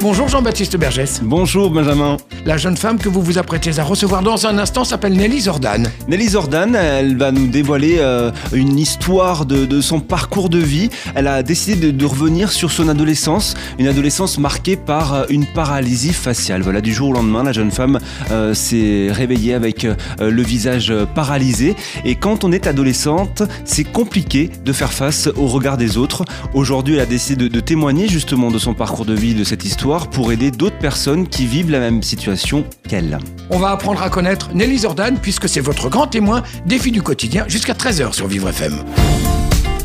Bonjour Jean-Baptiste Bergès. Bonjour Benjamin. La jeune femme que vous vous apprêtez à recevoir dans un instant s'appelle Nelly Zordan. Nelly Zordan, elle va nous dévoiler euh, une histoire de, de son parcours de vie. Elle a décidé de, de revenir sur son adolescence, une adolescence marquée par euh, une paralysie faciale. Voilà, du jour au lendemain, la jeune femme euh, s'est réveillée avec le visage paralysé. Et quand on est adolescente, c'est compliqué de faire face au regard des autres. Aujourd'hui, elle a décidé de, de témoigner justement de son parcours de vie, de cette histoire, pour aider d'autres personnes qui vivent la même situation qu'elle. On va apprendre à connaître Nelly Zordan puisque c'est votre grand témoin défi du quotidien jusqu'à 13h sur Vivre FM.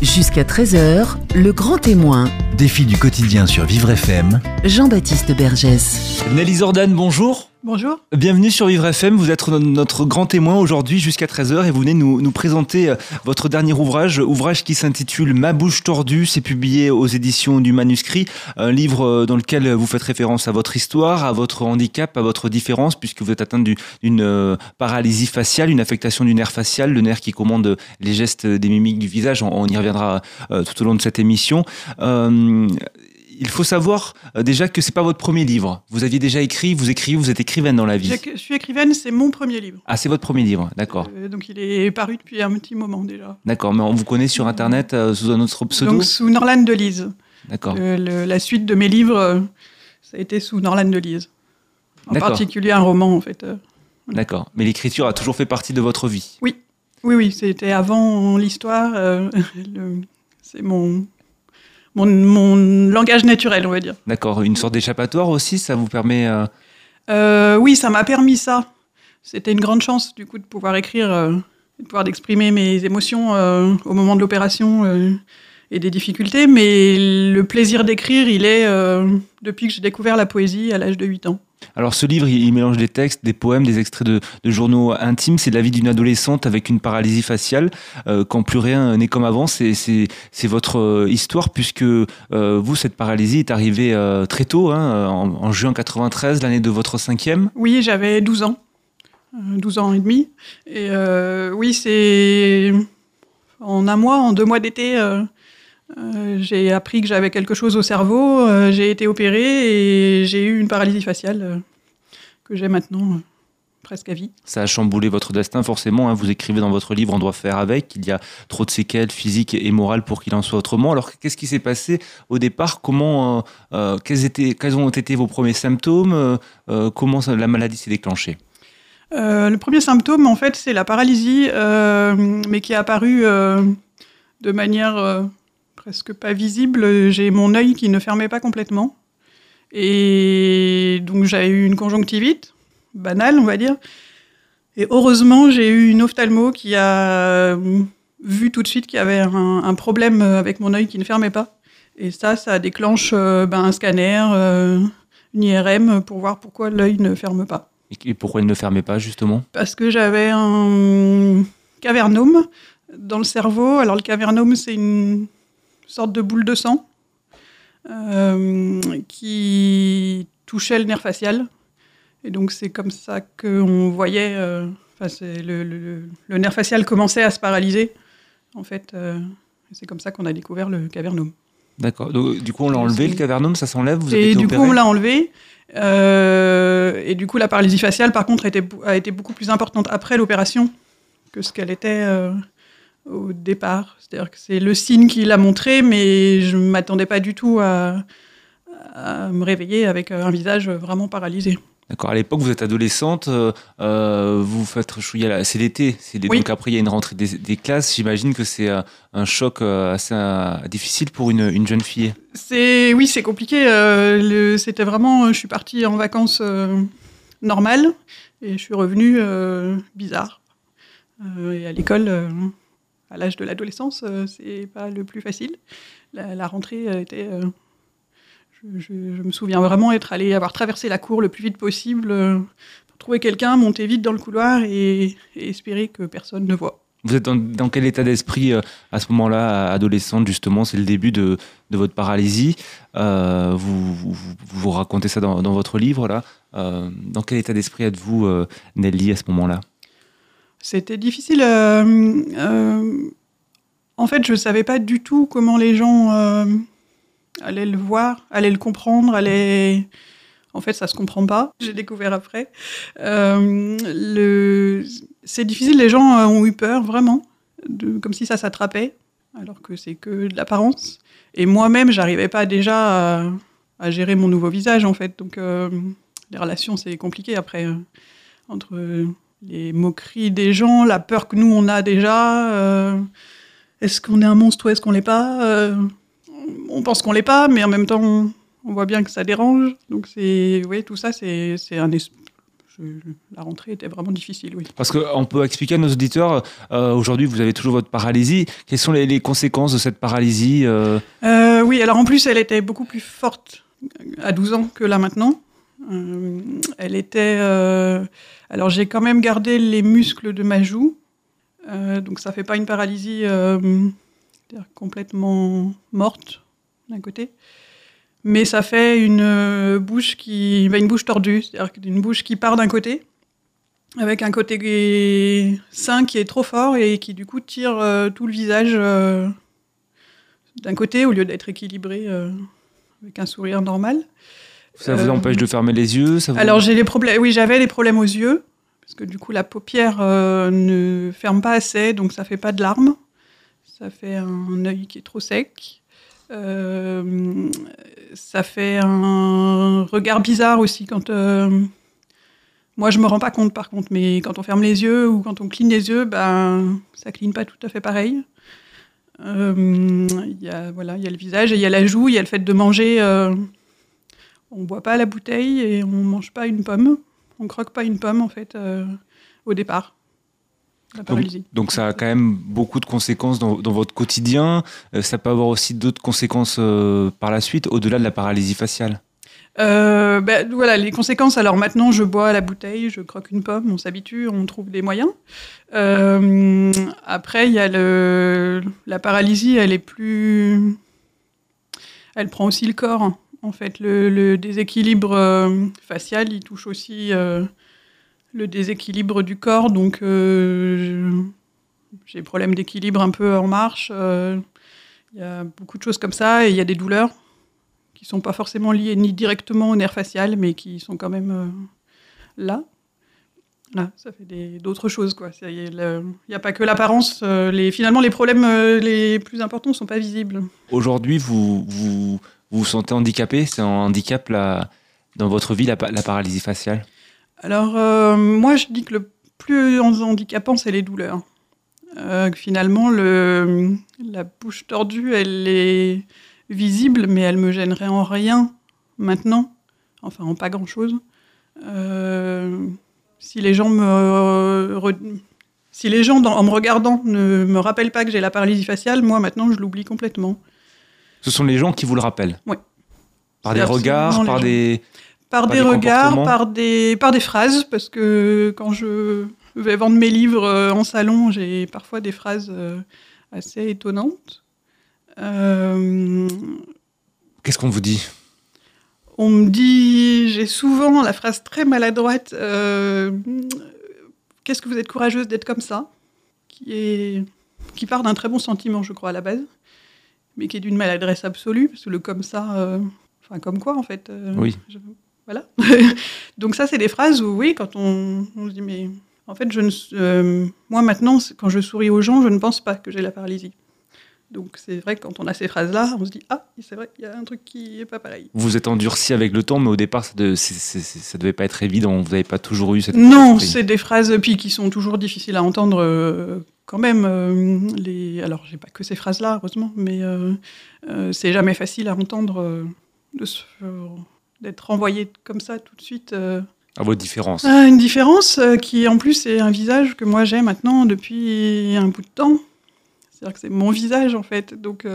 Jusqu'à 13h, le grand témoin. Défi du quotidien sur Vivre FM. Jean-Baptiste Bergès. Nelly Zordan, bonjour. Bonjour. Bienvenue sur Vivre FM, vous êtes no- notre grand témoin aujourd'hui jusqu'à 13h et vous venez nous, présenter euh, votre dernier ouvrage, ouvrage qui s'intitule Ma bouche tordue, c'est publié aux éditions du manuscrit, un livre euh, dans lequel vous faites référence à votre histoire, à votre handicap, à votre différence puisque vous êtes atteinte du- d'une euh, paralysie faciale, une affectation du nerf facial, le nerf qui commande les gestes des mimiques du visage, on, y reviendra tout au long de cette émission. Il faut savoir euh, déjà que c'est pas votre premier livre. Vous aviez déjà écrit, vous écrivez, vous êtes écrivaine dans la vie. Je je suis écrivaine, c'est mon premier livre. Ah, c'est votre premier livre, d'accord. Euh, donc il est paru depuis un petit moment déjà. D'accord, mais on vous connaît sur Internet euh, sous un autre pseudo Donc sous Norlan de Lise. D'accord. Euh, la suite de mes livres, ça a été sous Norlan de Lise. En particulier un roman en fait. D'accord. Mais l'écriture a toujours fait partie de votre vie. Oui, oui, c'était avant l'histoire. le- c'est mon, mon, mon langage naturel, on va dire. D'accord. Une sorte d'échappatoire aussi, ça vous permet. euh, Euh, oui, ça m'a permis ça. C'était une grande chance, du coup, de pouvoir écrire, euh, de pouvoir d'exprimer mes émotions au moment de l'opération et des difficultés. Mais le plaisir d'écrire, il est depuis que j'ai découvert la poésie à l'âge de 8 ans. Alors, ce livre, il mélange des textes, des poèmes, des extraits de, journaux intimes. C'est la vie d'une adolescente avec une paralysie faciale. euh, quand plus rien n'est comme avant, c'est votre euh, histoire, puisque euh, vous, cette paralysie est arrivée très tôt, hein, en, en juin 93, l'année de votre cinquième. Oui, j'avais 12 ans, euh, 12 ans et demi. Et oui, c'est en un mois, en deux mois d'été, euh, j'ai appris que j'avais quelque chose au cerveau. euh, j'ai été opérée et j'ai eu une paralysie faciale euh, que j'ai maintenant presque à vie. Ça a chamboulé votre destin, forcément. hein. Vous écrivez dans votre livre On doit faire avec. Il y a trop de séquelles physiques et morales pour qu'il en soit autrement. Alors, qu'est-ce qui s'est passé au départ? Comment, quels, étaient, quels ont été vos premiers symptômes? Comment la maladie s'est déclenchée? Le premier symptôme, en fait, c'est la paralysie, mais qui est apparue de manière presque pas visible. J'ai mon œil qui ne fermait pas complètement. Et donc, j'ai eu une conjonctivite, banale, on va dire. Et heureusement, j'ai eu une ophtalmo qui a vu tout de suite qu'il y avait un, un problème avec mon œil qui ne fermait pas. Et ça, ça déclenche euh, ben, un scanner, euh, une IRM, pour voir pourquoi l'œil ne ferme pas Et pourquoi il ne fermait pas, justement? Parce que j'avais un cavernome dans le cerveau. Alors le cavernome, c'est une sorte de boule de sang euh, qui touchait le nerf facial. Et donc c'est comme ça qu'on voyait, euh, le, le- le nerf facial commençait à se paralyser. En fait, euh, c'est comme ça qu'on a découvert le cavernome. D'accord. Du coup, on l'a enlevé, le cavernome, ça s'enlève vous avez Et du coup, on l'a enlevé. Euh, et du coup, la paralysie faciale, par contre, a été, a été beaucoup plus importante après l'opération que ce qu'elle était au départ. C'est-à-dire que c'est le signe qui l'a montré, mais je ne m'attendais pas du tout à, à me réveiller avec un visage vraiment paralysé. D'accord. À l'époque, vous êtes adolescente, euh, euh, vous faites chouiller la... C'est l'été. Oui. Donc après, il y a une rentrée des, des classes. J'imagine que c'est euh, un choc assez difficile pour une, une jeune fille. C'est oui, c'est compliqué. euh, C'était vraiment, je suis partie en vacances euh, normales et je suis revenue bizarre. Et à l'école, à l'âge de l'adolescence, euh, c'est pas le plus facile. La, rentrée a été. euh, je, je- me souviens vraiment être allée avoir traversé la cour le plus vite possible euh, pour trouver quelqu'un, monter vite dans le couloir et, espérer que personne ne voit. Vous êtes dans, quel état d'esprit euh, à ce moment-là, adolescente justement? C'est le début de, de votre paralysie. Euh, vous, vous, racontez ça dans, votre livre là. Euh, dans quel état d'esprit êtes-vous, euh, Nelly, à ce moment-là? C'était difficile. euh, euh, en fait, je ne savais pas du tout comment les gens euh, allaient le voir, allaient le comprendre, allaient... En fait, ça se comprend pas. J'ai découvert après. Le... C'est difficile. Les gens ont eu peur, vraiment, comme si ça s'attrapait, alors que c'est que de l'apparence. Et moi-même, j'arrivais pas déjà à... gérer mon nouveau visage, en fait. Donc, les relations, c'est compliqué après, entre les moqueries des gens, la peur que nous on a déjà. euh, est-ce qu'on est un monstre ou est-ce qu'on l'est pas Euh, On pense qu'on l'est pas, mais en même temps on, on voit bien que ça dérange. Donc c'est, oui, tout ça c'est c'est un. la rentrée était vraiment difficile, oui. Parce qu'on peut expliquer à nos auditeurs, euh, aujourd'hui vous avez toujours votre paralysie. Quelles sont les, les conséquences de cette paralysie euh, Euh, oui, alors en plus, elle était beaucoup plus forte à 12 ans que là maintenant. Euh, elle était. euh, alors j'ai quand même gardé les muscles de ma joue, Euh, donc ça fait pas une paralysie complètement morte d'un côté, mais ça fait une bouche qui, bah, une bouche tordue, c'est-à-dire une bouche qui part d'un côté. Avec un côté sain qui est trop fort et qui du coup tire tout le visage d'un côté au lieu d'être équilibré avec un sourire normal. Ça vous empêche de fermer les yeux Alors j'ai les problèmes. Oui, j'avais des problèmes aux yeux parce que du coup la paupière euh, ne ferme pas assez, donc ça fait pas de larmes. Ça fait un œil qui est trop sec. Euh, ça fait un regard bizarre aussi quand. euh, moi, je me rends pas compte par contre, mais quand on ferme les yeux ou quand on cligne les yeux, ben, ça cligne pas tout à fait pareil. Il y a voilà, il y a le visage, il y a la joue, il y a le fait de manger. On boit pas la bouteille et on mange pas une pomme. On croque pas une pomme en fait euh, au départ. La donc, paralysie. donc ça a quand même beaucoup de conséquences dans, dans votre quotidien. Euh, ça peut avoir aussi d'autres conséquences euh, par la suite, au-delà de la paralysie faciale. Ben, voilà les conséquences. Alors maintenant, je bois la bouteille, je croque une pomme, on s'habitue, on trouve des moyens. Après, il y a le, la paralysie, elle est plus, elle prend aussi le corps. En fait, le, déséquilibre euh, facial, il touche aussi euh, le déséquilibre du corps. Donc, euh, j'ai des problèmes d'équilibre un peu en marche. Il y a beaucoup de choses comme ça et il y a des douleurs qui sont pas forcément liées ni directement au nerf facial, mais qui sont quand même là. Là, ça fait d'autres choses, Il n'y a pas que l'apparence. finalement, les problèmes les plus importants ne sont pas visibles. Aujourd'hui, vous vous sentez handicapé? C'est un handicap là, dans votre vie, la, pa- la paralysie faciale? Alors, euh, moi, je dis que le plus handicapant, c'est les douleurs. Euh, finalement, le, la bouche tordue, elle est visible, mais elle me gênerait en rien maintenant. Enfin, en pas grand-chose. Euh, si les gens me... Si les gens, en me regardant, ne me rappellent pas que j'ai la paralysie faciale, moi, maintenant, je l'oublie complètement. Ce sont les gens qui vous le rappellent Oui. Par des regards, par gens. des... Par Par des des regards, par des, par des phrases, parce que quand je vais vendre mes livres euh, en salon, j'ai parfois des phrases euh, assez étonnantes. Euh, Qu'est-ce qu'on vous dit? on me dit, j'ai souvent la phrase très maladroite, euh, qu'est-ce que vous êtes courageuse d'être comme ça, qui, est, qui part d'un très bon sentiment, je crois, à la base, mais qui est d'une maladresse absolue, parce que le comme ça, euh, enfin comme quoi en fait. euh, Oui. je- voilà. Donc ça, c'est des phrases où, oui, quand on, on se dit, mais en fait, je ne, euh, moi maintenant, quand je souris aux gens, je ne pense pas que j'ai la paralysie. Donc c'est vrai que quand on a ces phrases-là, on se dit, ah, c'est vrai, il y a un truc qui est pas pareil. Vous êtes endurci avec le temps, mais au départ, ça, de, ça devait pas être évident. Vous n'avez pas toujours eu cette. Non, c'est des phrases puis qui sont toujours difficiles à entendre euh, quand même. euh, les... Alors, j'ai pas que ces phrases-là, heureusement, mais euh, euh, c'est jamais facile à entendre euh, d'être envoyé comme ça tout de suite. À vos différences. à une différence qui, en plus, est un visage que moi j'ai maintenant depuis un bout de temps. C'est-à-dire que c'est mon visage, en fait. Donc,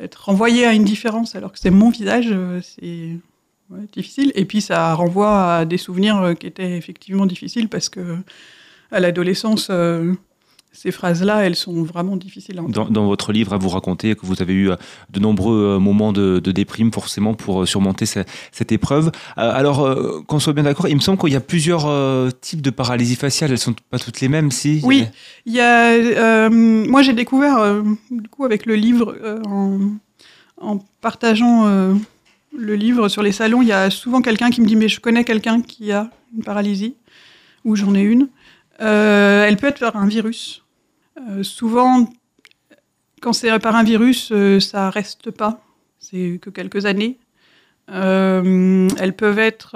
être renvoyé à une différence alors que c'est mon visage, c'est ouais, difficile. Et puis, ça renvoie à des souvenirs qui étaient effectivement difficiles parce que à l'adolescence, euh, ces phrases-là, elles sont vraiment difficiles à entendre. Dans, dans votre livre, à vous raconter que vous avez eu euh, de nombreux euh, moments de, de déprime, forcément, pour surmonter ce- cette épreuve. Alors, qu'on soit bien d'accord, il me semble qu'il y a plusieurs types de paralysie faciale. Elles sont pas toutes les mêmes, si Oui. Il y a, euh, moi, j'ai découvert, euh, du coup, avec le livre, euh, en, en partageant le livre sur les salons, il y a souvent quelqu'un qui me dit Mais je connais quelqu'un qui a une paralysie, ou j'en ai une. Euh, elle peut être par un virus. Euh, souvent, quand c'est par un virus, euh, ça reste pas. C'est que quelques années. Elles peuvent être.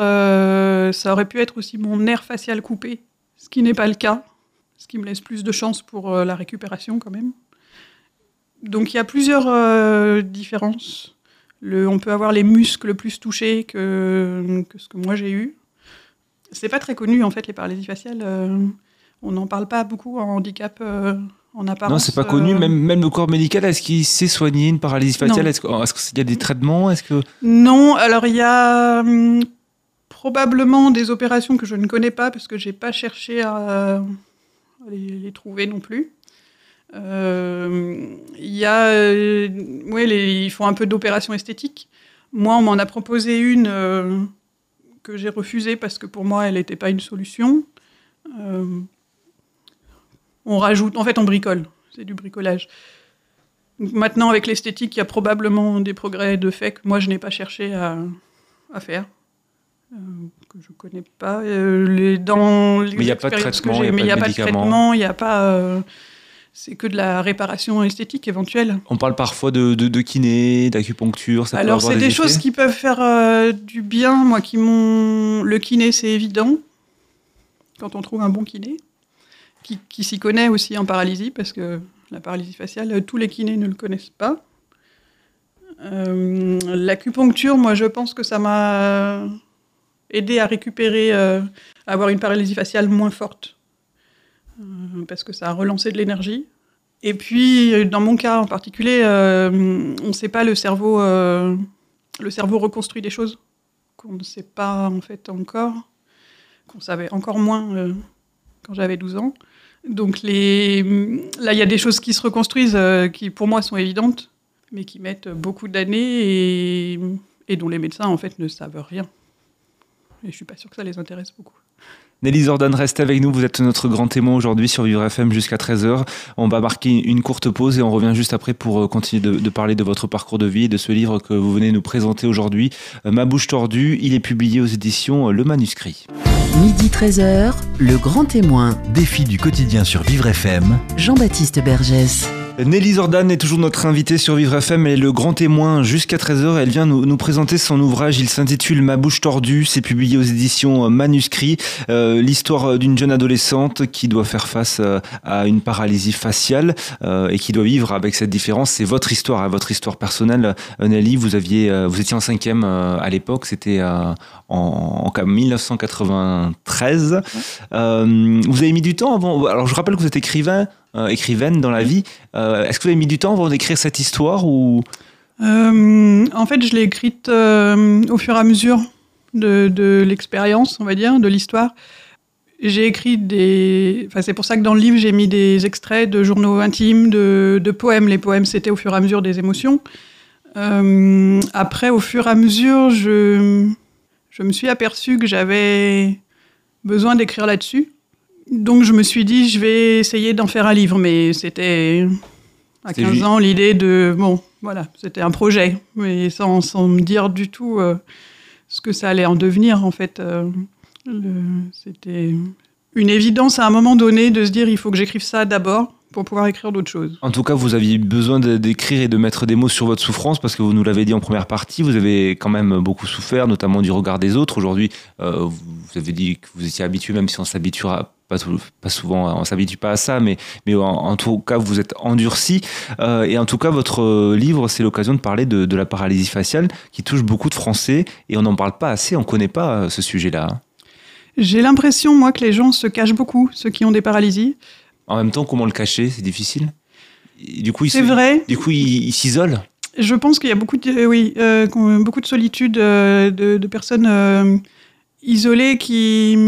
ça aurait pu être aussi mon nerf facial coupé, ce qui n'est pas le cas ce qui me laisse plus de chance pour la récupération quand même. Donc il y a plusieurs différences. On peut avoir les muscles plus touchés que, que ce que moi j'ai eu. C'est pas très connu en fait les paralysies faciales. On n'en parle pas beaucoup en handicap euh, en apparence. Non, c'est pas connu. euh, Même, même le corps médical, est-ce qu'il sait soigner une paralysie faciale? Est-ce qu'il y a des traitements? Est-ce que Non, alors il y a hum, probablement des opérations que je ne connais pas parce que j'ai pas cherché à, les, les trouver non plus. Euh, Il y a, euh, ouais, les- ils font un peu d'opérations esthétiques. Moi, on m'en a proposé une euh, que j'ai refusée parce que pour moi, elle n'était pas une solution. On rajoute, en fait, on bricole. C'est du bricolage. Maintenant, avec l'esthétique, il y a probablement des progrès de fait que moi, je n'ai pas cherché à, à faire, euh, que je ne connais pas. Euh, les, dans les Mais il y a pas de traitement, il a n'y a pas de traitement, il n'y a pas... euh, c'est que de la réparation esthétique éventuelle. on parle parfois de, de, de kiné, d'acupuncture ça peut Alors, avoir c'est des, effets choses qui peuvent faire du bien. Moi, qui m'ont. Le kiné, c'est évident. Quand on trouve un bon kiné, qui, s'y connaît aussi en paralysie, parce que la paralysie faciale, tous les kinés ne le connaissent pas. Euh, L'acupuncture, moi, je pense que ça m'a aidé à récupérer, euh, à avoir une paralysie faciale moins forte, Euh, parce que ça a relancé de l'énergie. Et puis, dans mon cas en particulier, on ne sait pas le cerveau. le cerveau reconstruit des choses qu'on ne sait pas en fait encore, qu'on savait encore moins quand j'avais 12 ans. Donc les, là, il y a des choses qui se reconstruisent euh, qui pour moi sont évidentes, mais qui mettent beaucoup d'années et, dont les médecins en fait ne savent rien. Et je suis pas sûre que ça les intéresse beaucoup. Nelly Zordan, reste avec nous. Vous êtes notre grand témoin aujourd'hui sur Vivre FM jusqu'à 13h. On va marquer une courte pause et on revient juste après pour euh, continuer de, de parler de votre parcours de vie et de ce livre que vous venez nous présenter aujourd'hui. Euh, Ma bouche tordue, il est publié aux éditions euh, Le Manuscrit. Midi 13h, le grand témoin, Défi du quotidien sur Vivre FM. Jean-Baptiste Bergès. Nelly Zordan est toujours notre invitée sur Vivre FM. Elle est le grand témoin jusqu'à 13h. Elle vient nous, nous présenter son ouvrage. Il s'intitule Ma bouche tordue. C'est publié aux éditions Manuscrit. Euh, L'histoire d'une jeune adolescente qui doit faire face euh, à une paralysie faciale euh, et qui doit vivre avec cette différence. C'est votre histoire, votre histoire personnelle. Euh, Nelly, vous aviez, vous étiez en cinquième à l'époque. C'était en, en 1993. Euh, vous avez mis du temps avant. Alors, je rappelle que vous êtes écrivain, euh, écrivaine dans la vie. Euh, Est-ce que vous avez mis du temps avant d'écrire cette histoire ou? Euh, en fait, je l'ai écrite au fur et à mesure de, l'expérience, on va dire, de l'histoire. J'ai écrit des. Enfin, c'est pour ça que dans le livre, j'ai mis des extraits de journaux intimes, de, poèmes. Les poèmes, c'était au fur et à mesure des émotions. Après, au fur et à mesure, je, je me suis aperçue que j'avais besoin d'écrire là-dessus. Donc, je me suis dit, je vais essayer d'en faire un livre. Mais c'était à C'était 15 ju- ans l'idée de. Bon, voilà, c'était un projet, mais sans, sans me dire du tout euh, ce que ça allait en devenir, en fait. euh, c'était une évidence à un moment donné de se dire il faut que j'écrive ça d'abord pour pouvoir écrire d'autres choses. En tout cas, vous aviez besoin d'écrire et de mettre des mots sur votre souffrance parce que vous nous l'avez dit en première partie, vous avez quand même beaucoup souffert, notamment du regard des autres. Aujourd'hui, euh, vous avez dit que vous étiez habitué, même si on s'habituera pas, souvent, on s'habitue pas à ça, mais, mais en, en tout cas, vous êtes endurci. Euh, et en tout cas, votre livre, c'est l'occasion de parler de, de la paralysie faciale qui touche beaucoup de Français et on n'en parle pas assez, on connaît pas euh, ce sujet-là. J'ai l'impression, moi, que les gens se cachent beaucoup, ceux qui ont des paralysies. En même temps, comment le cacher C'est difficile. Et du coup, C'est vrai. Du coup, ils s'isolent. Je pense qu'il y a beaucoup de, euh, oui, euh, beaucoup de solitude euh, de, de personnes euh, isolées qui.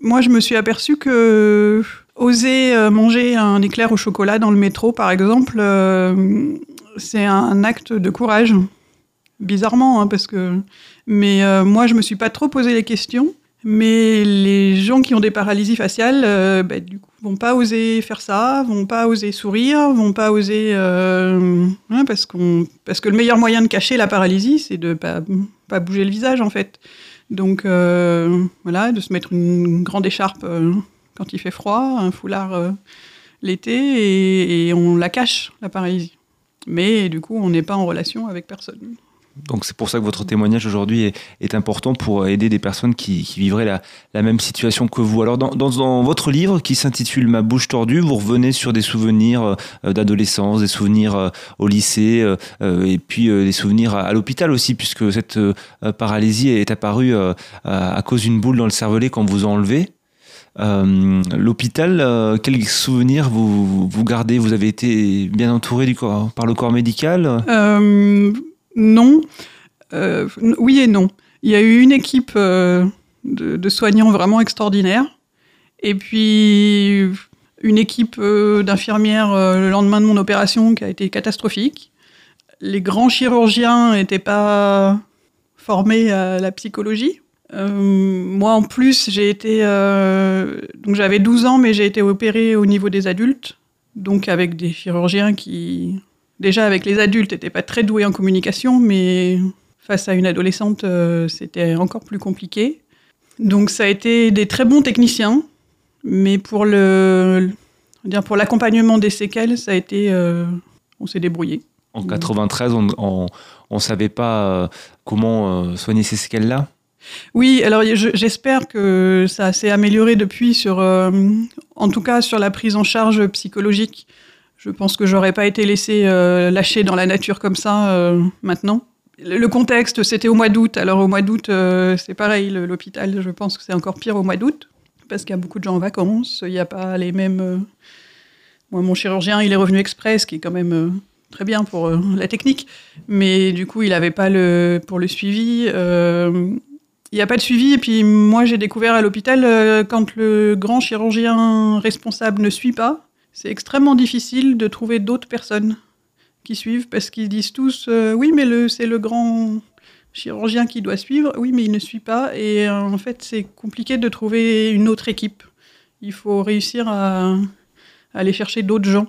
Moi, je me suis aperçue que, Oser manger un éclair au chocolat dans le métro, par exemple, c'est un acte de courage. Bizarrement, hein, parce que. Mais moi, je me suis pas trop posé les questions. Mais les gens qui ont des paralysies faciales, euh, bah, du coup, vont pas oser faire ça, vont pas oser sourire, vont pas oser, euh, hein, parce que le meilleur moyen de cacher la paralysie, c'est de pas, pas bouger le visage en fait. Donc euh, voilà, de se mettre une grande écharpe euh, quand il fait froid, un foulard l'été, et on la cache la paralysie. Mais du coup, on n'est pas en relation avec personne. Donc c'est pour ça que votre témoignage aujourd'hui est, important pour aider des personnes qui, vivraient la, même situation que vous. Alors dans, votre livre qui s'intitule Ma bouche tordue, vous revenez sur des souvenirs euh, d'adolescence, des souvenirs euh, au lycée euh, et puis des souvenirs à, l'hôpital aussi puisque cette paralysie est apparue à cause d'une boule dans le cervelet quand vous enlevez. Euh, L'hôpital, euh, quels souvenirs vous, vous gardez? Vous avez été bien entouré du corps, par le corps médical? Non. Euh, oui et non. Il y a eu une équipe euh, de, soignants vraiment extraordinaire. Et puis une équipe euh, d'infirmières le lendemain de mon opération qui a été catastrophique. Les grands chirurgiens n'étaient pas formés à la psychologie. Moi, en plus, j'ai été. Donc, j'avais 12 ans, mais j'ai été opérée au niveau des adultes. Donc, avec des chirurgiens qui. Déjà, avec les adultes, n'étaient pas très doués en communication, mais face à une adolescente, euh, c'était encore plus compliqué. Donc, ça a été des très bons techniciens, mais pour le. Dire pour l'accompagnement des séquelles, ça a été. euh, on s'est débrouillé. En 93, on ne savait pas comment soigner ces séquelles-là? Oui, alors j'espère que ça s'est amélioré depuis sur, euh, en tout cas sur la prise en charge psychologique. Je pense que j'aurais pas été laissée euh, lâcher dans la nature comme ça euh, maintenant. Le, contexte, c'était au mois d'août. Alors au mois d'août, euh, c'est pareil, l'hôpital, je pense que c'est encore pire au mois d'août parce qu'il y a beaucoup de gens en vacances. Il n'y a pas les mêmes. euh, Moi, mon chirurgien, il est revenu express, qui est quand même très bien pour la technique, mais du coup, il n'avait pas le pour le suivi. il n'y a pas de suivi. Et puis moi, j'ai découvert à l'hôpital, quand le grand chirurgien responsable ne suit pas, c'est extrêmement difficile de trouver d'autres personnes qui suivent parce qu'ils disent tous euh, oui, mais c'est le grand chirurgien qui doit suivre. Oui, mais il ne suit pas. Et euh, en fait, c'est compliqué de trouver une autre équipe. Il faut réussir à, à aller chercher d'autres gens.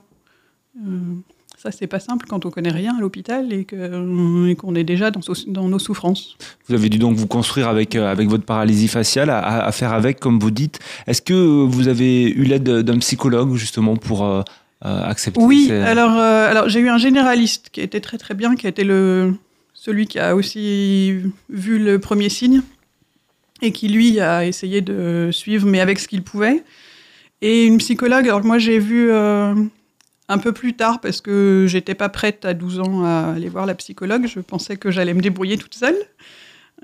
Euh, ça, c'est pas simple quand on connaît rien à l'hôpital et qu'on et qu'on est déjà dans, dans, nos souffrances. Vous avez dû donc vous construire avec, euh, avec votre paralysie faciale, à, à, faire avec, comme vous dites. Est-ce que vous avez eu l'aide d'un psychologue, justement, pour euh, accepter Oui, ces... alors, euh, alors j'ai eu un généraliste qui était très très bien, qui a été le, celui qui a aussi vu le premier signe et qui, lui, a essayé de suivre, mais avec ce qu'il pouvait. Et une psychologue, alors moi j'ai vu euh, un peu plus tard parce que j'étais pas prête à 12 ans à aller voir la psychologue. Je pensais que j'allais me débrouiller toute seule.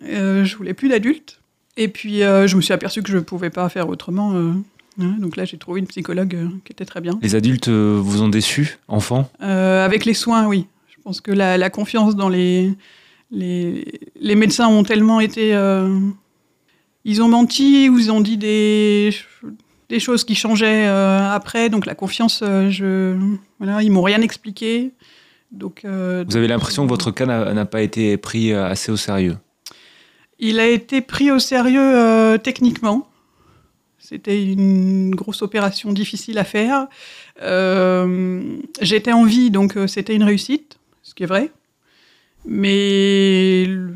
Euh, je voulais plus d'adulte. Et puis euh, je me suis aperçue que je pouvais pas faire autrement. euh, hein. donc là j'ai trouvé une psychologue qui était très bien. Les adultes vous ont déçu, enfants? Euh, Avec les soins, oui. Je pense que la, la confiance dans les, les, les médecins ont tellement été. ils ont menti ou ils ont dit des, des choses qui changeaient euh, après. Donc la confiance, euh, je, voilà, ils m'ont rien expliqué. Donc, euh, Vous avez l'impression que votre cas n'a pas été pris assez au sérieux? Il a été pris au sérieux techniquement. C'était une grosse opération difficile à faire. Euh, J'étais en vie, donc c'était une réussite, ce qui est vrai. Mais le,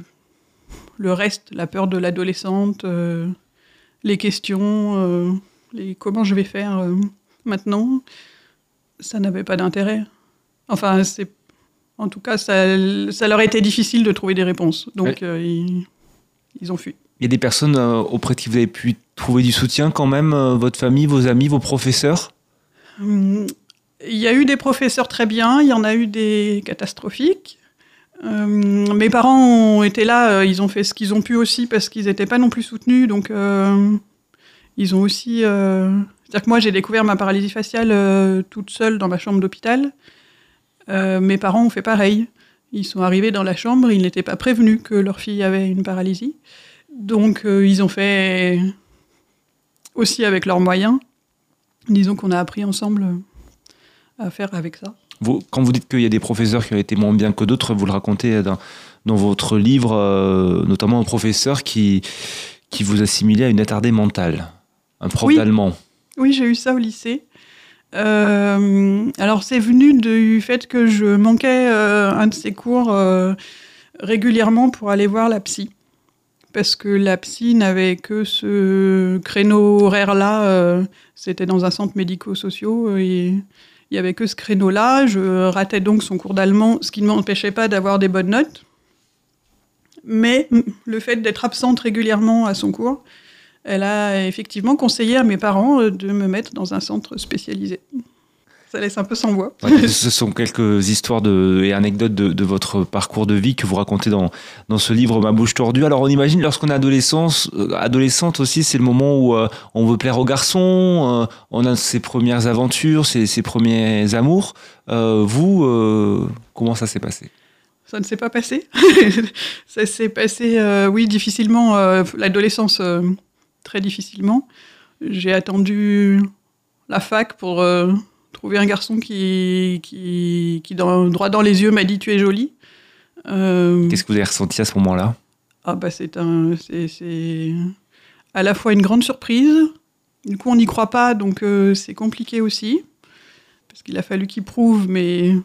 le reste, la peur de l'adolescente, euh, les questions, euh, les comment je vais faire euh, maintenant, ça n'avait pas d'intérêt. Enfin, c'est en tout cas, ça, ça, leur a été difficile de trouver des réponses. Donc, euh, ils, ils ont fui. Il y a des personnes euh, auprès de qui vous avez pu trouver du soutien quand même, votre famille, vos amis, vos professeurs? Hum, Il y a eu des professeurs très bien, il y en a eu des catastrophiques. Euh, mes parents ont été là, ils ont fait ce qu'ils ont pu aussi parce qu'ils n'étaient pas non plus soutenus. Donc, euh, ils ont aussi. euh, C'est-à-dire que moi, j'ai découvert ma paralysie faciale euh, toute seule dans ma chambre d'hôpital. Euh, mes parents ont fait pareil. Ils sont arrivés dans la chambre, ils n'étaient pas prévenus que leur fille avait une paralysie. Donc, ils ont fait aussi avec leurs moyens. disons qu'on a appris ensemble à faire avec ça. Quand vous dites qu'il y a des professeurs qui ont été moins bien que d'autres, vous le racontez dans, votre livre, notamment un professeur qui, qui vous assimilait à une attardée mentale, un prof Oui. d'allemand. Oui, j'ai eu ça au lycée. Euh, alors, c'est venu du fait que je manquais euh, un de ces cours euh, régulièrement pour aller voir la psy. Parce que la psy n'avait que ce créneau horaire-là. C'était dans un centre médico-sociaux et il n'y avait que ce créneau-là. Je ratais donc son cours d'allemand, ce qui ne m'empêchait pas d'avoir des bonnes notes. Mais le fait d'être absente régulièrement à son cours, elle a effectivement conseillé à mes parents euh, de me mettre dans un centre spécialisé. Ça laisse un peu sans voix. Ouais, ce sont quelques histoires de, et anecdotes de, de votre parcours de vie que vous racontez dans, dans ce livre Ma bouche tordue. Alors on imagine lorsqu'on est adolescence, euh, adolescente aussi, c'est le moment où euh, on veut plaire aux garçons, euh, on a ses premières aventures, ses, ses premiers amours. Euh, vous, comment ça s'est passé? Ça ne s'est pas passé. ça s'est passé, oui, difficilement. L'adolescence, très difficilement. J'ai attendu la fac pour euh, trouver un garçon qui, qui, qui dans, droit dans les yeux, m'a dit Tu es jolie. Euh, Qu'est-ce que vous avez ressenti à ce moment-là? Ah bah c'est un, c'est, c'est à la fois une grande surprise. Du coup, on n'y croit pas, donc euh, c'est compliqué aussi, parce qu'il a fallu qu'il prouve, mais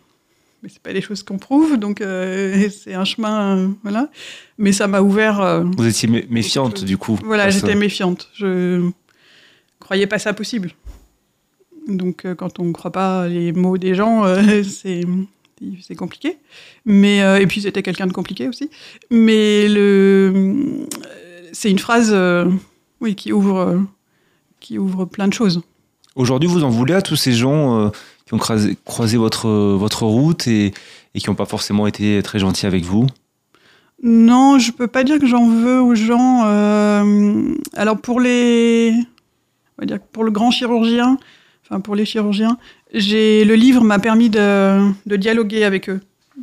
mais c'est pas des choses qu'on prouve, donc euh, c'est un chemin, euh, voilà. Mais ça m'a ouvert. euh, Vous étiez mé- méfiante du coup. voilà, j'étais méfiante. Je croyais pas ça possible. Donc, quand on ne croit pas les mots des gens, c'est c'est compliqué. Mais et puis c'était quelqu'un de compliqué aussi. Mais le c'est une phrase, oui, qui ouvre qui ouvre plein de choses. Aujourd'hui, vous en voulez à tous ces gens qui ont croisé, votre, votre route et, qui n'ont pas forcément été très gentils avec vous Non, je peux pas dire que j'en veux aux gens. euh, alors pour les, on va dire pour le grand chirurgien, enfin pour les chirurgiens, le livre m'a permis de, dialoguer avec eux,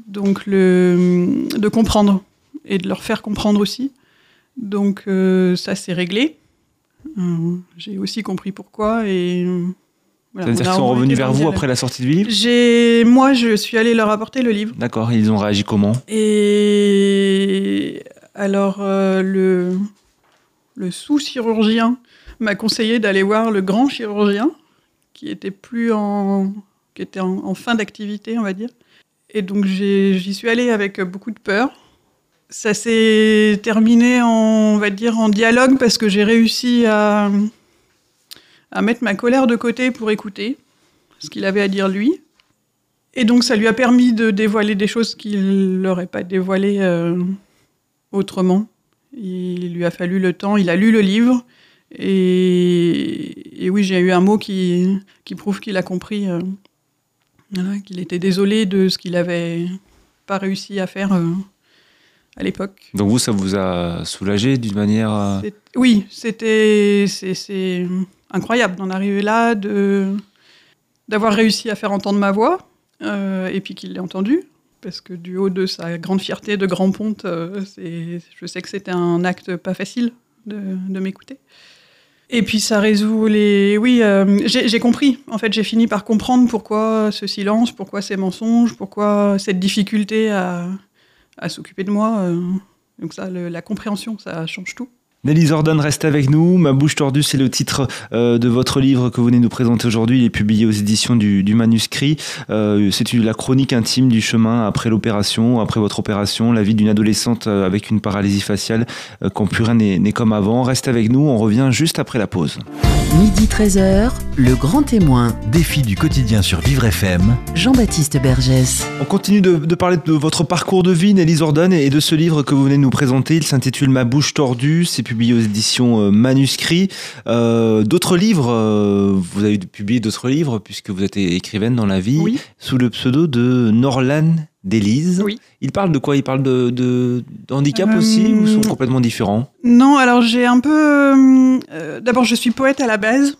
donc de comprendre et de leur faire comprendre aussi. Donc euh, ça c'est réglé. Euh, j'ai aussi compris pourquoi et voilà, C'est-à-dire qu'ils sont revenus vers vous après la sortie du livre J'ai, moi, je suis allée leur apporter le livre. D'accord, ils ont réagi comment Et alors, euh, le, le sous-chirurgien m'a conseillé d'aller voir le grand chirurgien, qui était plus en, qui était en, en fin d'activité, on va dire. Et donc, j'y suis allée avec beaucoup de peur. Ça s'est terminé, en, on va dire, en dialogue parce que j'ai réussi à, à mettre ma colère de côté pour écouter ce qu'il avait à dire lui. Et donc, ça lui a permis de dévoiler des choses qu'il n'aurait pas dévoilées euh, autrement. Il lui a fallu le temps, il a lu le livre. Et, et oui, j'ai eu un mot qui, qui prouve qu'il a compris euh, voilà, qu'il était désolé de ce qu'il n'avait pas réussi à faire euh, à l'époque. Donc vous, ça vous a soulagé d'une manière... Oui, c'était c'est incroyable d'en arriver là, de d'avoir réussi à faire entendre ma voix, euh, et puis qu'il l'ait entendue, parce que du haut de sa grande fierté de grand ponte, euh, je sais que c'était un acte pas facile de, m'écouter. Et puis ça résout les... Oui, euh, j'ai compris. En fait, j'ai fini par comprendre pourquoi ce silence, pourquoi ces mensonges, pourquoi cette difficulté à, à s'occuper de moi. Donc ça, la compréhension, ça change tout. Nelly Zordan reste avec nous. Ma bouche tordue, c'est le titre euh, de votre livre que vous venez nous présenter aujourd'hui. Il est publié aux éditions du, du manuscrit. Euh, c'est la chronique intime du chemin après l'opération, après votre opération, la vie d'une adolescente euh, avec une paralysie faciale, euh, quand plus rien n'est comme avant. Reste avec nous, on revient juste après la pause. Midi 13h, le grand témoin, Défi du quotidien sur Vivre FM. Jean-Baptiste Bergès. On continue de, de parler de votre parcours de vie, Nelly Zordan, et de ce livre que vous venez de nous présenter. Il s'intitule Ma bouche tordue. C'est publié aux éditions euh, Manuscrit. Euh, d'autres livres, euh, vous avez publié d'autres livres puisque vous êtes écrivaine dans la vie, Oui. sous le pseudo de Norlan d'Élise. Oui. Il parle de quoi? Il parle de, de, de handicap Euh, aussi ou sont complètement différents? Non, alors j'ai un peu. euh, D'abord, je suis poète à la base.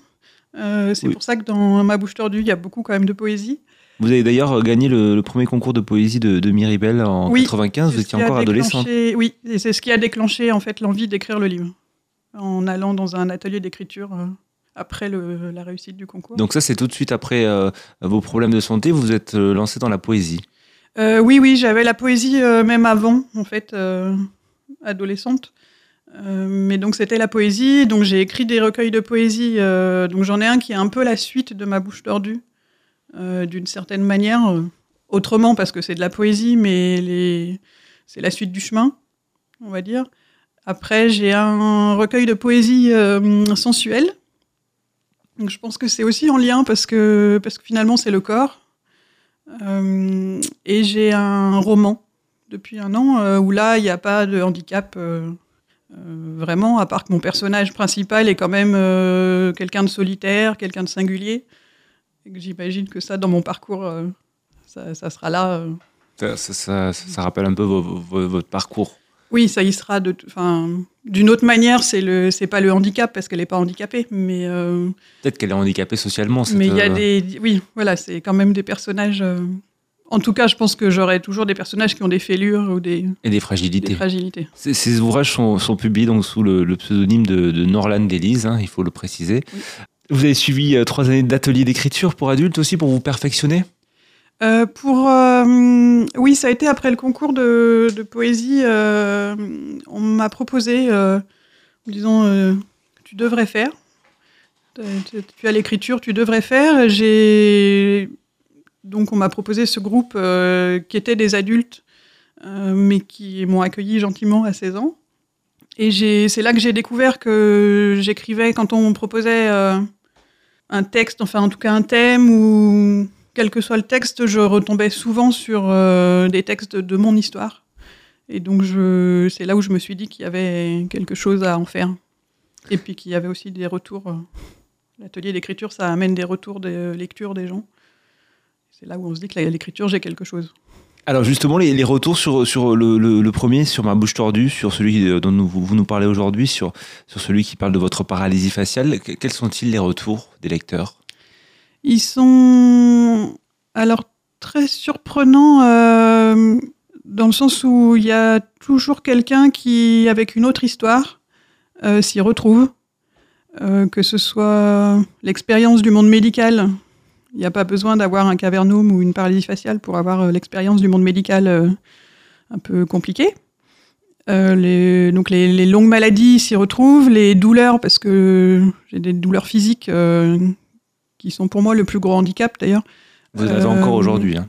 Euh, c'est Oui. pour ça que dans ma bouche tordue, il y a beaucoup quand même de poésie. Vous avez d'ailleurs gagné le, le premier concours de poésie de, de Miribel en Oui, 95. Vous étiez encore adolescente. déclenché- Oui, et c'est ce qui a déclenché en fait l'envie d'écrire le livre, en allant dans un atelier d'écriture euh, après le- la réussite du concours. Donc ça, c'est tout de suite après euh, vos problèmes de santé, vous vous êtes euh, lancé dans la poésie. Euh, oui, oui, j'avais la poésie même avant, en fait, adolescente. Euh, mais donc c'était la poésie, donc j'ai écrit des recueils de poésie. euh, donc j'en ai un qui est un peu la suite de ma bouche tordue, euh, d'une certaine manière, euh, autrement parce que c'est de la poésie, mais c'est la suite du chemin, on va dire. Après j'ai un recueil de poésie euh, sensuelle. Donc je pense que c'est aussi en lien parce que parce que finalement c'est le corps. Et j'ai un roman depuis un an où là, il n'y a pas de handicap vraiment, à part que mon personnage principal est quand même quelqu'un de solitaire, quelqu'un de singulier. Et que j'imagine que ça, dans mon parcours, euh, ça, ça sera là. euh. Ça, ça- ça- ça rappelle un peu vo- vo- votre parcours. Oui, ça y sera de, enfin, d'une autre manière. C'est le, c'est pas le handicap parce qu'elle n'est pas handicapée, mais euh, Peut-être qu'elle est handicapée socialement. cette, mais il y a euh, des, oui, voilà, c'est quand même des personnages. euh, en tout cas, je pense que j'aurai toujours des personnages qui ont des fêlures ou des, Et des des fragilités. fragilités. Ces, ces ouvrages sont, sont publiés donc sous le, le pseudonyme de, de Norland Delise, hein, il faut le préciser. Oui. Vous avez suivi euh, trois années d'atelier d'écriture pour adultes aussi, pour vous perfectionner? Euh, pour euh, oui, ça a été après le concours de, poésie. on m'a proposé, en disant, tu devrais faire. Tu, as l'écriture, tu devrais faire. J'ai donc on m'a proposé ce groupe qui était des adultes, mais qui m'ont accueilli gentiment à 16 ans. Et c'est là que j'ai découvert que j'écrivais quand on proposait un texte, enfin en tout cas un thème ou quel que soit le texte, je retombais souvent sur euh, des textes de mon histoire. Et donc, je, c'est là où je me suis dit qu'il y avait quelque chose à en faire. Et puis qu'il y avait aussi des retours. euh, L'atelier d'écriture, ça amène des retours de lecture des gens. C'est là où on se dit que l'écriture, j'ai quelque chose. Alors justement, les, retours sur, sur le, premier, sur ma bouche tordue, sur celui euh, dont vous, nous parlez aujourd'hui, sur, sur celui qui parle de votre paralysie faciale, que- quels sont-ils les retours des lecteurs? Ils sont alors très surprenants euh, dans le sens où il y a toujours quelqu'un qui, avec une autre histoire, euh, s'y retrouve. Que ce soit l'expérience du monde médical. Il n'y a pas besoin d'avoir un cavernome ou une paralysie faciale pour avoir euh, l'expérience du monde médical euh, un peu compliquée. Euh, les, donc les, les longues maladies s'y retrouvent, les douleurs, parce que j'ai des douleurs physiques euh, qui sont pour moi le plus gros handicap d'ailleurs, Vous Euh, encore aujourd'hui. hein.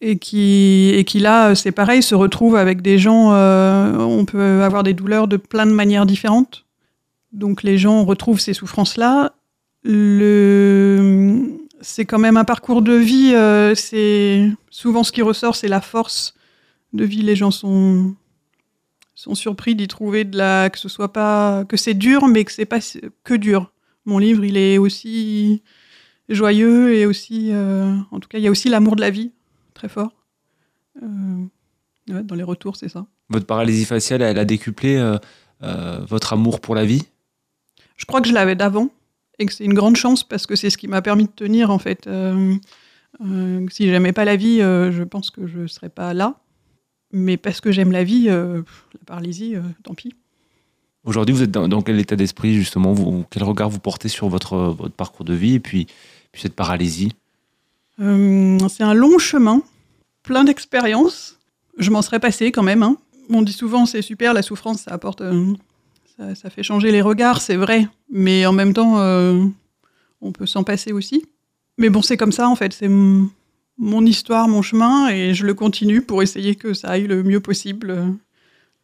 et qui, et qui là, c'est pareil, se retrouvent avec des gens, on peut avoir des douleurs de plein de manières différentes. Donc les gens retrouvent ces souffrances-là. Le... C'est quand même un parcours de vie, euh, c'est souvent ce qui ressort, c'est la force de vie. Les gens sont, sont surpris d'y trouver de la, que ce soit pas, que c'est dur, mais que c'est pas que dur. Mon livre, il est aussi joyeux et aussi, euh, en tout cas, il y a aussi l'amour de la vie très fort. Euh, ouais, dans les retours, c'est ça. Votre paralysie faciale, elle a décuplé votre amour pour la vie? Je crois que je l'avais d'avant et que c'est une grande chance parce que c'est ce qui m'a permis de tenir en fait. Euh, euh, si j'aimais pas la vie, euh, je pense que je serais pas là. Mais parce que j'aime la vie, pff, la paralysie, tant pis. Aujourd'hui, vous êtes dans, dans quel état d'esprit justement? Vous, Quel regard vous portez sur votre, votre parcours de vie et puis, puis cette paralysie? C'est un long chemin, plein d'expériences. Je m'en serais passé quand même. hein. On dit souvent c'est super, la souffrance, ça apporte, ça, fait changer les regards, c'est vrai. Mais en même temps, euh, on peut s'en passer aussi. Mais bon, c'est comme ça en fait. C'est mon histoire, mon chemin, et je le continue pour essayer que ça aille le mieux possible, euh,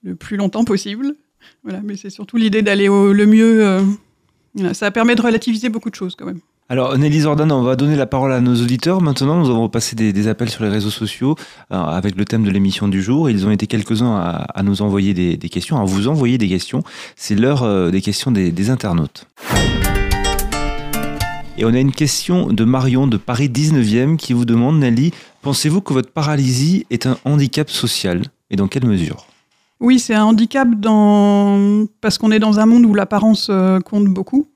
le plus longtemps possible. Voilà, mais c'est surtout l'idée d'aller le mieux. euh, ça permet de relativiser beaucoup de choses quand même. Alors, Nelly Zordan, on va donner la parole à nos auditeurs. Maintenant, nous avons passé des, appels sur les réseaux sociaux euh, avec le thème de l'émission du jour. Ils ont été quelques-uns à, nous envoyer des, questions, à vous envoyer des questions. C'est l'heure euh, des questions des, des internautes. Et on a une question de Marion de Paris 19e qui vous demande, Nelly, pensez-vous que votre paralysie est un handicap social? Et dans quelle mesure? Oui, c'est un handicap dans... parce qu'on est dans un monde où l'apparence euh, compte beaucoup.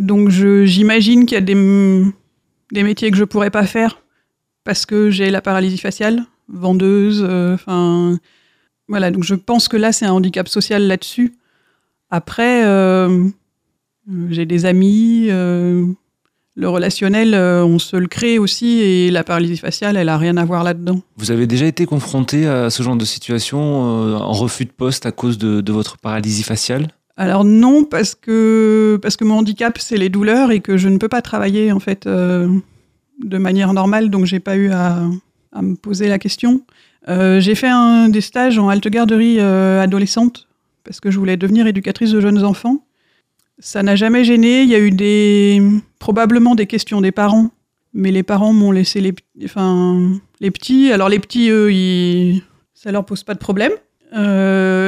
Donc j'imagine qu'il y a des, métiers que je pourrais pas faire parce que j'ai la paralysie faciale, vendeuse, euh, enfin voilà. Donc je pense que là c'est un handicap social là-dessus. Après, euh, J'ai des amis. euh, le relationnel, on se le crée aussi. Et la paralysie faciale, elle a rien à voir là-dedans. Vous avez déjà été confronté à ce genre de situation en refus de poste à cause de votre paralysie faciale? Alors non, parce que, parce que mon handicap, c'est les douleurs et que je ne peux pas travailler en fait euh, de manière normale, donc j'ai pas eu à, à me poser la question. Euh, j'ai fait des stages en halte garderie euh, adolescente parce que je voulais devenir éducatrice de jeunes enfants. Ça n'a jamais gêné. Il y a eu des probablement des questions des parents, mais les parents m'ont laissé les, enfin, les petits. Alors les petits, eux, ils, ça leur pose pas de problème.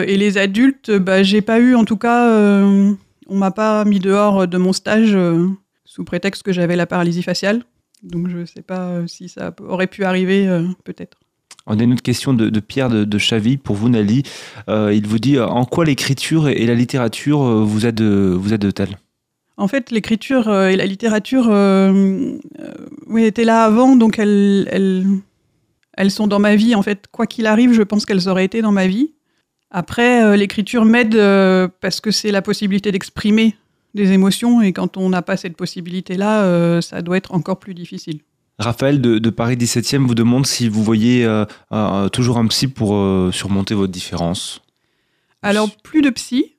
Euh, et les adultes, bah, j'ai pas eu, en tout cas, euh, on m'a pas mis dehors de mon stage euh, sous prétexte que j'avais la paralysie faciale. Donc je sais pas euh, si ça aurait pu arriver, euh, peut-être. On a une autre question de, de Pierre de, de Chaville pour vous, Nali. Euh, il vous dit euh, en quoi l'écriture et la littérature euh, vous aident, vous aident-elles En fait, l'écriture euh, et la littérature euh, euh, oui, étaient là avant, donc elles, elles, elles sont dans ma vie. En fait, quoi qu'il arrive, je pense qu'elles auraient été dans ma vie. Après, euh, l'écriture m'aide euh, parce que c'est la possibilité d'exprimer des émotions, et quand on n'a pas cette possibilité-là, euh, ça doit être encore plus difficile. Raphaël de, de Paris 17e vous demande si vous voyez toujours un psy pour surmonter votre différence. Alors, plus de psy.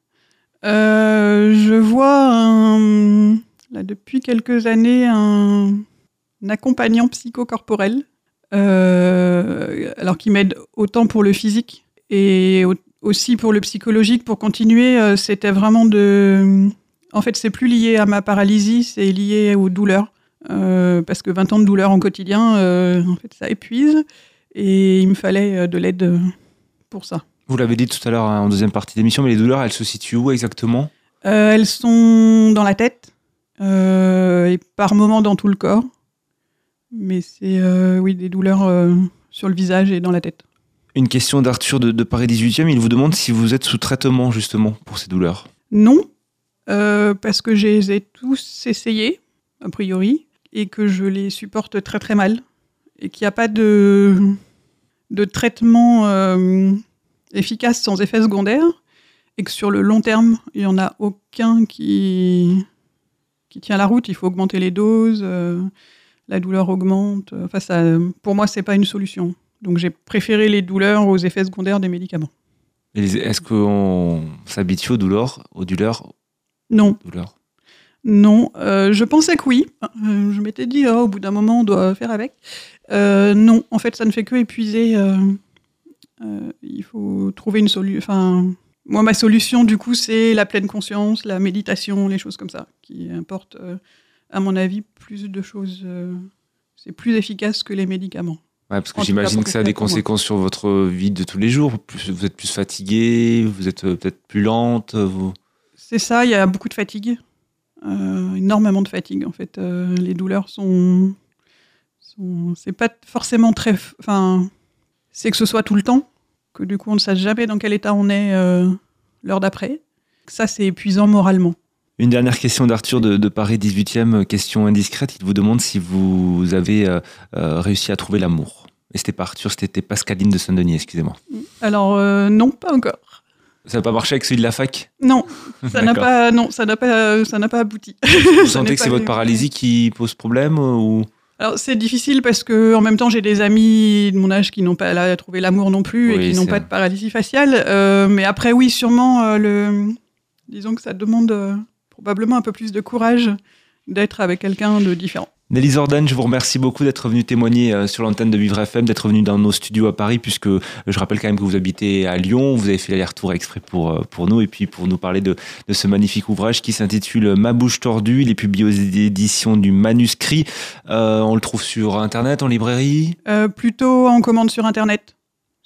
Je vois un- là, depuis quelques années un, un accompagnant psychocorporel, alors qui m'aide autant pour le physique et aussi pour le psychologique. Pour continuer, euh, c'était vraiment de. En fait, c'est plus lié à ma paralysie, c'est lié aux douleurs. Euh, parce que 20 ans de douleur en quotidien, euh, en fait, ça épuise. Et il me fallait de l'aide pour ça. Vous l'avez dit tout à l'heure hein, en deuxième partie d'émission, mais les douleurs, elles se situent où exactement? Euh, elles sont dans la tête et par moments dans tout le corps. Mais c'est oui des douleurs sur le visage et dans la tête. Une question d'Arthur de, Paris 18e, il vous demande si vous êtes sous traitement justement pour ces douleurs. Non, euh, parce que je les ai tous essayés, a priori, et que je les supporte très très mal. Et qu'il n'y a pas de, de traitement euh, efficace sans effet secondaire. Et que sur le long terme, il n'y en a aucun qui, qui tient la route. Il faut augmenter les doses, euh, la douleur augmente. Enfin, ça, pour moi, c'est pas une solution. Donc j'ai préféré les douleurs aux effets secondaires des médicaments. Est-ce qu'on s'habitue aux douleurs, aux douleurs, Non, douleurs Non, euh, je pensais que oui. Euh, je m'étais dit, oh, au bout d'un moment, on doit faire avec. Euh, non, en fait, ça ne fait que épuiser. euh, il faut trouver une solution. Enfin, moi, ma solution, du coup, c'est la pleine conscience, la méditation, les choses comme ça, qui apportent, euh, à mon avis, plus de choses. c'est plus efficace que les médicaments. Ouais, parce que j'imagine que ça a des conséquences sur votre vie de tous les jours. Vous êtes plus fatigué, vous êtes euh, peut-être plus lente. Vous... C'est ça, il y a beaucoup de fatigue. Euh, énormément de fatigue, en fait. Euh, les douleurs sont. sont- c'est pas forcément très. Enfin, c'est que ce soit tout le temps, que du coup, on ne sache jamais dans quel état on est euh, l'heure d'après. Ça, c'est épuisant moralement. Une dernière question d'Arthur de, de Paris 18e, question indiscrète. Il vous demande si vous avez euh, euh, réussi à trouver l'amour. Et c'était pas Arthur, c'était Pascaline de Saint-Denis, excusez-moi. Alors, euh, non, pas encore. Ça n'a pas marché avec celui de la fac? Non, ça n'a pas, non, ça n'a pas, ça n'a pas abouti. Vous sentez que c'est votre paralysie qui pose problème euh, ou... Alors c'est difficile parce que en même temps j'ai des amis de mon âge qui n'ont pas là, trouvé l'amour non plus Oui, et qui n'ont pas de paralysie faciale. Euh, mais après oui sûrement euh, le, disons que ça demande euh, probablement un peu plus de courage d'être avec quelqu'un de différent. Nelly Zordan, je vous remercie beaucoup d'être venu témoigner euh, sur l'antenne de Vivre FM, d'être venu dans nos studios à Paris, puisque euh, je rappelle quand même que vous habitez à Lyon, vous avez fait l'aller-retour exprès pour, euh, pour nous, et puis pour nous parler de, de ce magnifique ouvrage qui s'intitule Ma bouche tordue. Il est publié aux éditions du Manuscrit. Euh, on le trouve sur Internet, en librairie? Euh, plutôt en commande sur internet,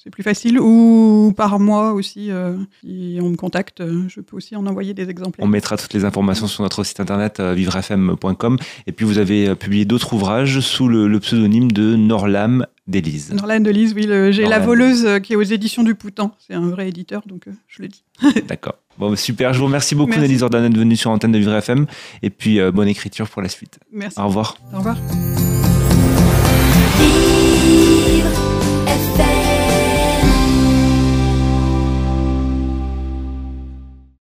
c'est plus facile ou par mois aussi. euh, si on me contacte, euh, je peux aussi en envoyer des exemplaires. On mettra toutes les informations sur notre site internet euh, vivrefm.com. Et puis vous avez publié d'autres ouvrages sous le, le pseudonyme de Norlam d'Élise. Norlan de Lise, oui, j'ai La voleuse qui est aux éditions du Poutan. C'est un vrai éditeur, donc je le dis. D'accord. Bon, super. Je vous remercie beaucoup. Nelly Zordan, d'être venue sur l'antenne de Vivre FM. Et puis, euh, bonne écriture pour la suite. Merci. Au revoir. Au revoir.